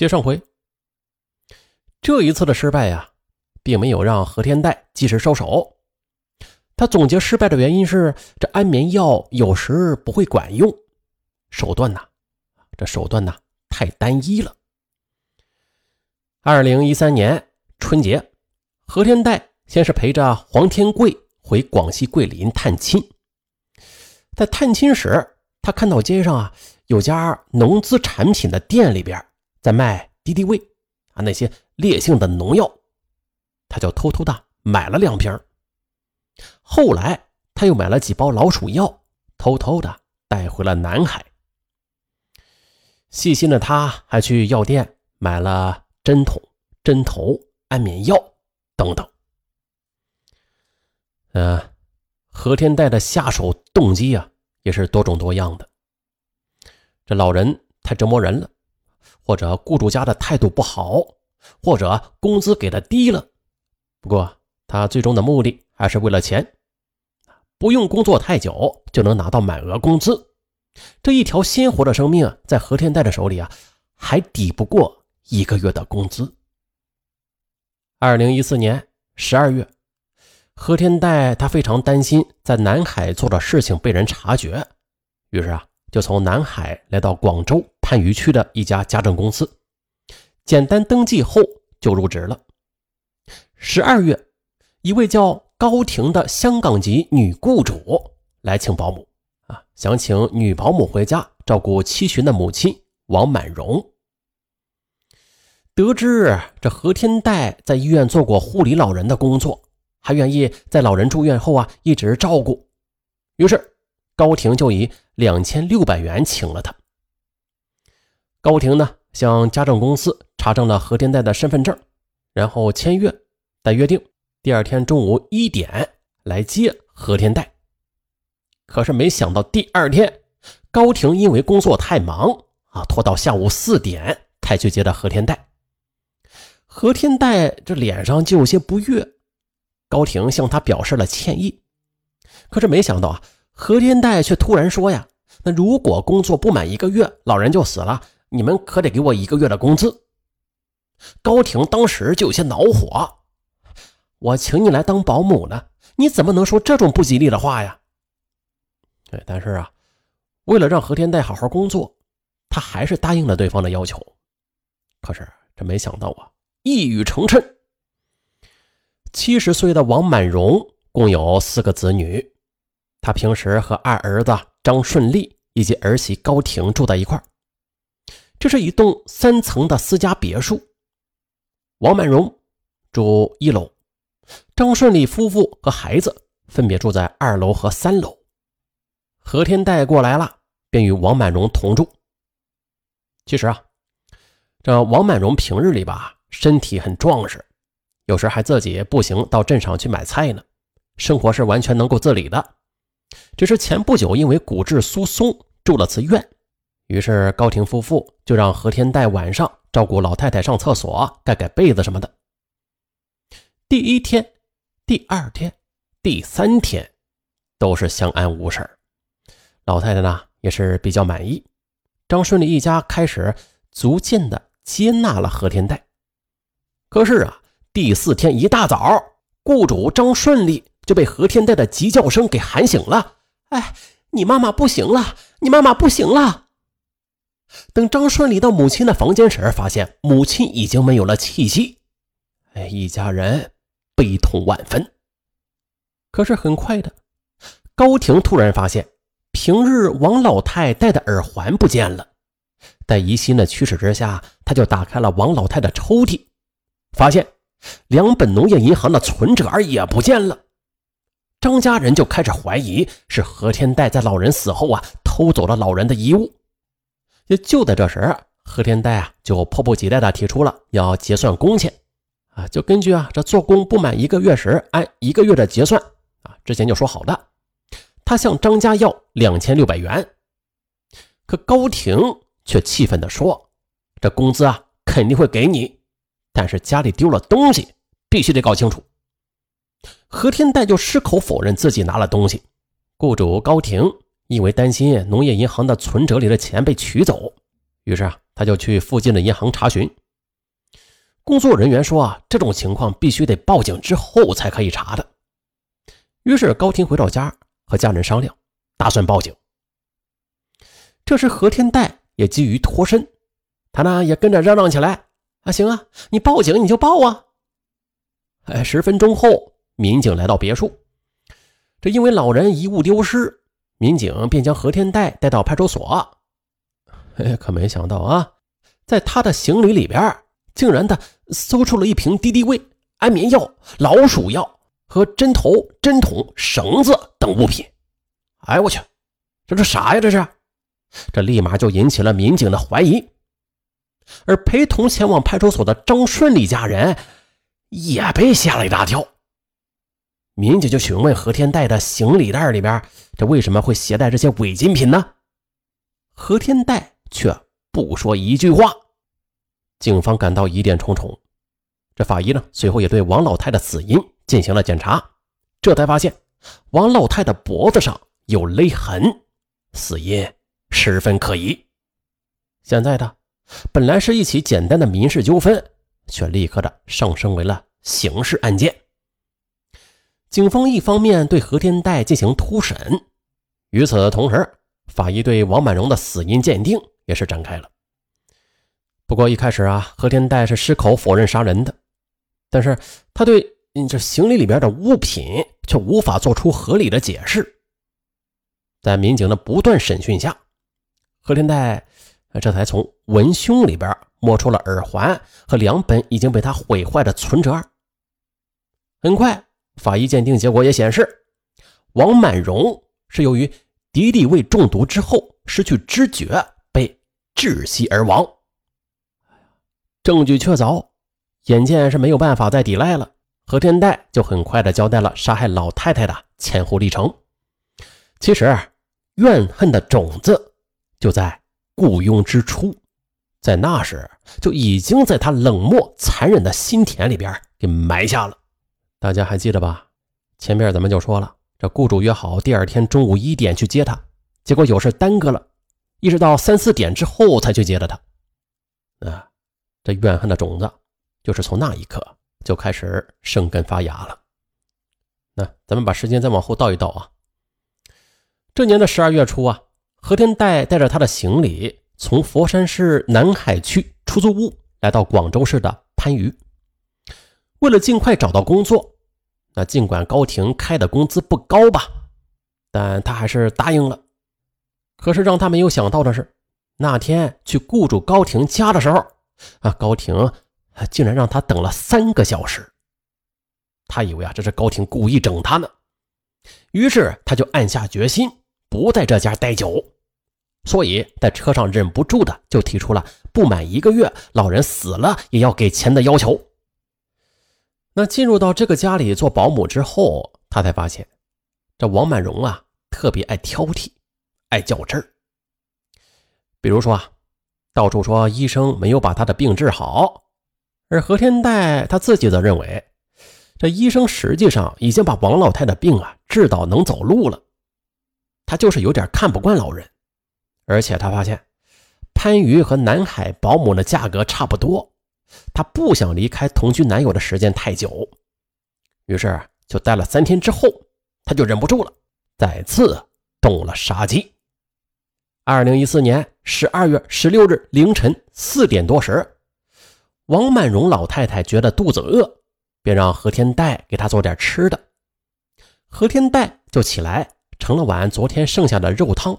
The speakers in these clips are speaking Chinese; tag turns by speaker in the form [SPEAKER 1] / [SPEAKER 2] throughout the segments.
[SPEAKER 1] 接上回，这一次的失败呀，并没有让何天代及时收手。他总结失败的原因是，这安眠药有时不会管用，手段呐，这手段呐太单一了。二零一三年春节，何天代先是陪着黄天贵回广西桂林探亲，在探亲时，他看到街上啊有家农资产品的店里边。在卖敌敌畏啊那些烈性的农药，他就偷偷的买了两瓶。后来他又买了几包老鼠药，偷偷的带回了南海。细心的他还去药店买了针筒、针头、安眠药等等。呃，何天代的下手动机啊，也是多种多样的。这老人太折磨人了。或者雇主家的态度不好，或者工资给的低了。不过他最终的目的还是为了钱，不用工作太久就能拿到满额工资。这一条鲜活的生命在何天代的手里啊，还抵不过一个月的工资。二零一四年十二月，何天代他非常担心在南海做的事情被人察觉，于是啊，就从南海来到广州。番禺区的一家家政公司，简单登记后就入职了。十二月，一位叫高婷的香港籍女雇主来请保姆，啊，想请女保姆回家照顾七旬的母亲王满荣。得知这何天代在医院做过护理老人的工作，还愿意在老人住院后啊一直照顾，于是高婷就以两千六百元请了他。高婷呢，向家政公司查证了何天代的身份证，然后签约，但约定第二天中午一点来接何天代。可是没想到第二天，高婷因为工作太忙啊，拖到下午四点才去接的何天代。何天代这脸上就有些不悦，高婷向他表示了歉意。可是没想到啊，何天代却突然说呀：“那如果工作不满一个月，老人就死了。”你们可得给我一个月的工资。高婷当时就有些恼火，我请你来当保姆呢，你怎么能说这种不吉利的话呀？对，但是啊，为了让何天代好好工作，他还是答应了对方的要求。可是这没想到啊，一语成谶。七十岁的王满荣共有四个子女，他平时和二儿子张顺利以及儿媳高婷住在一块。这是一栋三层的私家别墅，王满荣住一楼，张顺利夫妇和孩子分别住在二楼和三楼。何天带过来了，便与王满荣同住。其实啊，这王满荣平日里吧，身体很壮实，有时还自己步行到镇上去买菜呢，生活是完全能够自理的。只是前不久因为骨质疏松住了次院。于是高婷夫妇就让何天代晚上照顾老太太上厕所、盖盖被子什么的。第一天、第二天、第三天都是相安无事老太太呢也是比较满意。张顺利一家开始逐渐的接纳了何天代。可是啊，第四天一大早，雇主张顺利就被何天代的急叫声给喊醒了。哎，你妈妈不行了！你妈妈不行了！等张顺利到母亲的房间时，发现母亲已经没有了气息。哎，一家人悲痛万分。可是很快的，高婷突然发现平日王老太戴的耳环不见了。在疑心的驱使之下，他就打开了王老太的抽屉，发现两本农业银行的存折也不见了。张家人就开始怀疑是何天代在老人死后啊偷走了老人的遗物。也就在这时，何天代啊就迫不及待地提出了要结算工钱，啊，就根据啊这做工不满一个月时按一个月的结算，啊，之前就说好的，他向张家要两千六百元，可高婷却气愤地说：“这工资啊肯定会给你，但是家里丢了东西，必须得搞清楚。”何天代就矢口否认自己拿了东西，雇主高婷。因为担心农业银行的存折里的钱被取走，于是啊，他就去附近的银行查询。工作人员说啊，这种情况必须得报警之后才可以查的。于是高婷回到家和家人商量，打算报警。这时何天代也急于脱身，他呢也跟着嚷嚷起来：“啊，行啊，你报警你就报啊！”哎，十分钟后，民警来到别墅，这因为老人遗物丢失，民警便将何天带带到派出所。哎，可没想到啊，在他的行李里边，竟然的搜出了一瓶敌敌畏、安眠药、老鼠药。和针头、针筒、绳子等物品，哎，我去，这是啥呀？这是，这立马就引起了民警的怀疑。而陪同前往派出所的张顺利家人也被吓了一大跳。民警就询问何天带的行李袋里边，这为什么会携带这些违禁品呢？何天带却不说一句话。警方感到疑点重重。这法医呢，随后也对王老太的死因。进行了检查，这才发现王老太的脖子上有勒痕，死因十分可疑。现在的本来是一起简单的民事纠纷，却立刻的上升为了刑事案件。警方一方面对何天代进行突审，与此同时，法医对王满荣的死因鉴定也是展开了。不过一开始啊，何天代是矢口否认杀人的，但是他对。你这行李里边的物品却无法做出合理的解释，在民警的不断审讯下，何天代这才从文胸里边摸出了耳环和两本已经被他毁坏的存折。很快，法医鉴定结果也显示，王满荣是由于敌敌畏中毒之后失去知觉，被窒息而亡。证据确凿，眼见是没有办法再抵赖了。何天代就很快的交代了杀害老太太的前后历程。其实，怨恨的种子就在雇佣之初，在那时就已经在他冷漠残忍的心田里边给埋下了。大家还记得吧？前面咱们就说了，这雇主约好第二天中午一点去接他，结果有事耽搁了，一直到三四点之后才去接的他。啊，这怨恨的种子就是从那一刻。就开始生根发芽了。那咱们把时间再往后倒一倒啊。这年的十二月初啊，何天代带着他的行李从佛山市南海区出租屋来到广州市的番禺。为了尽快找到工作，那尽管高婷开的工资不高吧，但他还是答应了。可是让他没有想到的是，那天去雇主高婷家的时候，啊，高婷。竟然让他等了三个小时，他以为啊这是高婷故意整他呢，于是他就暗下决心不在这家待久，所以在车上忍不住的就提出了不满一个月老人死了也要给钱的要求。那进入到这个家里做保姆之后，他才发现这王满荣啊特别爱挑剔，爱较真儿。比如说啊，到处说医生没有把他的病治好。而何天代他自己则认为，这医生实际上已经把王老太的病啊治到能走路了，他就是有点看不惯老人，而且他发现番禺和南海保姆的价格差不多，他不想离开同居男友的时间太久，于是就待了三天之后，他就忍不住了，再次动了杀机。二零一四年十二月十六日凌晨四点多时。王满荣老太太觉得肚子饿，便让何天代给她做点吃的。何天代就起来盛了碗昨天剩下的肉汤，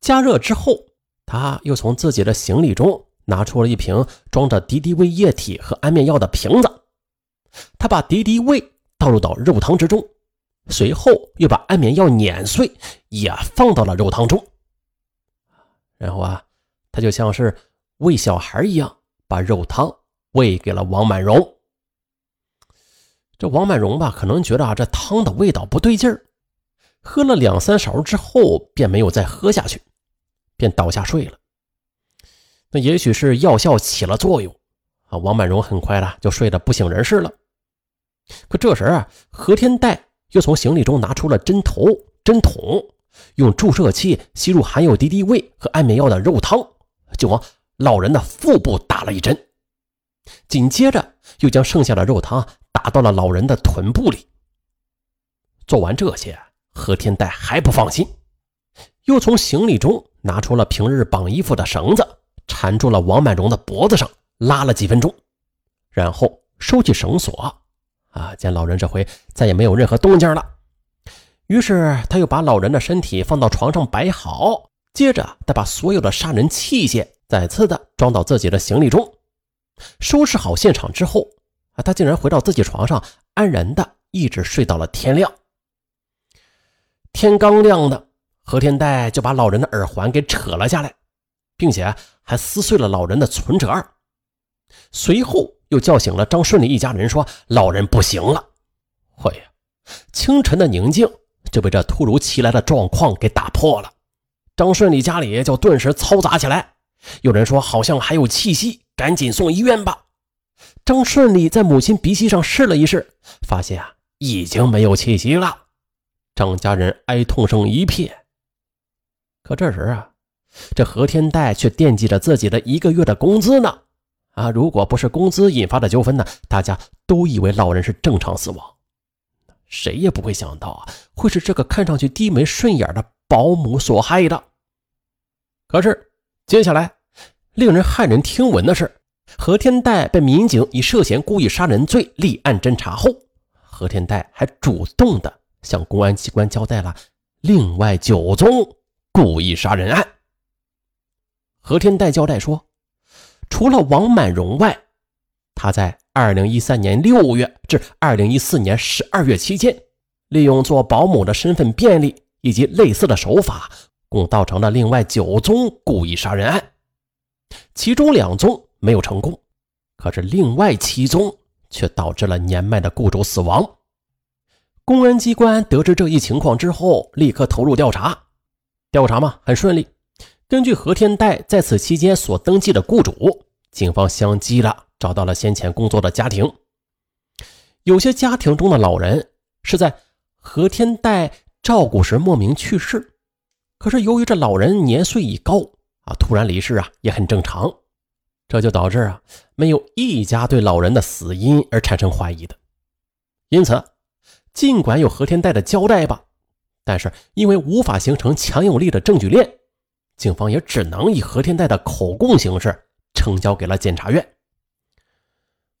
[SPEAKER 1] 加热之后，他又从自己的行李中拿出了一瓶装着敌敌畏液体和安眠药的瓶子，他把敌敌畏倒入到肉汤之中，随后又把安眠药碾碎也放到了肉汤中，然后啊，他就像是喂小孩一样。把肉汤喂给了王满荣。这王满荣吧，可能觉得啊，这汤的味道不对劲儿，喝了两三勺之后，便没有再喝下去，便倒下睡了。那也许是药效起了作用啊，王满荣很快的就睡得不省人事了。可这时啊，何天代又从行李中拿出了针头、针筒，用注射器吸入含有敌敌畏和安眠药的肉汤，就往老人的腹部打了一针，紧接着又将剩下的肉汤打到了老人的臀部里。做完这些，何天代还不放心，又从行李中拿出了平日绑衣服的绳子，缠住了王满荣的脖子上，拉了几分钟，然后收起绳索。啊，见老人这回再也没有任何动静了，于是他又把老人的身体放到床上摆好，接着他把所有的杀人器械再次的装到自己的行李中，收拾好现场之后，啊，他竟然回到自己床上，安然的一直睡到了天亮。天刚亮的，何天代就把老人的耳环给扯了下来，并且还撕碎了老人的存折，随后。又叫醒了张顺利一家人，说：“老人不行了。”哎呀，清晨的宁静就被这突如其来的状况给打破了。张顺利家里就顿时嘈杂起来。有人说好像还有气息，赶紧送医院吧。张顺利在母亲鼻息上试了一试，发现啊已经没有气息了。张家人哀痛声一片。可这时啊，这何天代却惦记着自己的一个月的工资呢。啊！如果不是工资引发的纠纷呢？大家都以为老人是正常死亡，谁也不会想到啊，会是这个看上去低眉顺眼的保姆所害的。可是接下来，令人骇人听闻的是，何天代被民警以涉嫌故意杀人罪立案侦查后，何天代还主动的向公安机关交代了另外九宗故意杀人案。何天代交代说。除了王满荣外，他在二零一三年六月至二零一四年十二月期间，利用做保姆的身份便利以及类似的手法，共造成了另外九宗故意杀人案，其中两宗没有成功，可是另外七宗却导致了年迈的雇主死亡。公安机关得知这一情况之后，立刻投入调查，调查嘛很顺利。根据何天代在此期间所登记的雇主，警方相继了找到了先前工作的家庭。有些家庭中的老人是在何天代照顾时莫名去世，可是由于这老人年岁已高啊，突然离世啊也很正常，这就导致啊没有一家对老人的死因而产生怀疑的。因此，尽管有何天代的交代吧，但是因为无法形成强有力的证据链。警方也只能以何天代的口供形式呈交给了检察院。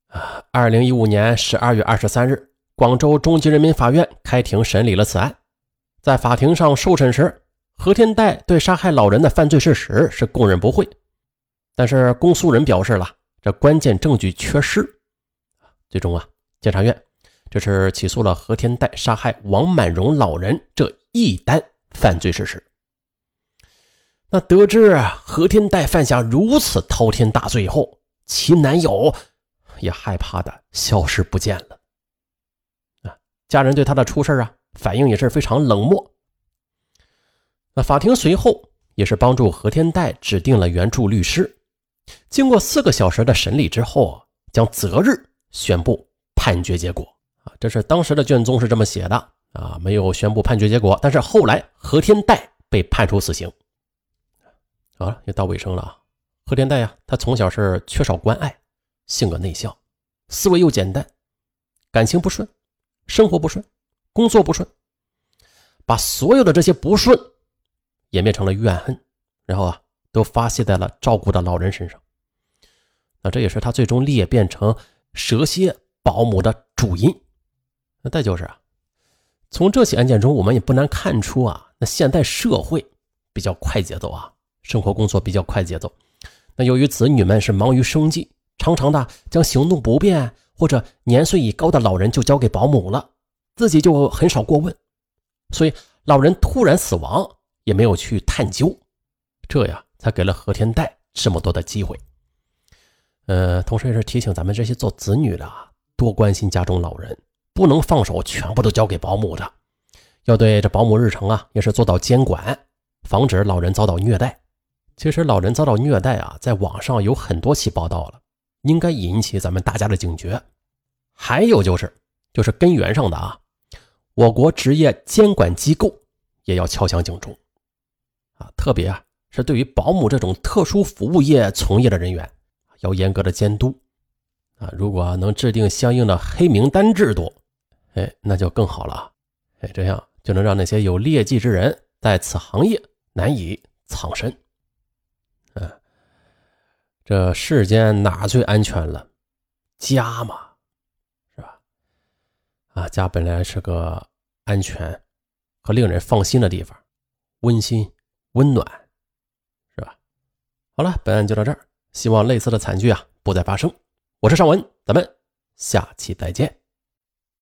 [SPEAKER 1] 啊，二零一五年十二月二十三日，广州中级人民法院开庭审理了此案。在法庭上受审时，何天代对杀害老人的犯罪事实是供认不讳，但是公诉人表示了这关键证据缺失。最终啊，检察院这是起诉了何天代杀害王满荣老人这一单犯罪事实。那得知何天代犯下如此滔天大罪后，其男友也害怕的消失不见了。啊，家人对他的出事啊反应也是非常冷漠。那法庭随后也是帮助何天代指定了援助律师，经过四个小时的审理之后，将择日宣布判决结果。啊，这是当时的卷宗是这么写的啊，没有宣布判决结果，但是后来何天代被判处死刑。好了，也到尾声了啊。贺天代呀，他从小是缺少关爱，性格内向，思维又简单，感情不顺，生活不顺，工作不顺，把所有的这些不顺演变成了怨恨，然后啊，都发泄在了照顾的老人身上。那这也是他最终裂变成蛇蝎保姆的主因。那再就是啊，从这起案件中，我们也不难看出啊，那现代社会比较快节奏啊。生活工作比较快节奏，那由于子女们是忙于生计，常常的将行动不便或者年岁已高的老人就交给保姆了，自己就很少过问，所以老人突然死亡也没有去探究，这呀才给了何天代这么多的机会。呃，同时也是提醒咱们这些做子女的，多关心家中老人，不能放手全部都交给保姆的，要对这保姆日程啊也是做到监管，防止老人遭到虐待。其实老人遭到虐待啊，在网上有很多起报道了，应该引起咱们大家的警觉。还有就是，就是根源上的啊，我国职业监管机构也要敲响警钟啊，特别啊是对于保姆这种特殊服务业从业的人员，要严格的监督啊。如果能制定相应的黑名单制度，哎，那就更好了。哎，这样就能让那些有劣迹之人在此行业难以藏身。嗯，这世间哪最安全了？家嘛，是吧？啊，家本来是个安全和令人放心的地方，温馨温暖。是吧好了，本案就到这儿。希望类似的惨剧啊不再发生。我是尚文，咱们下期再见。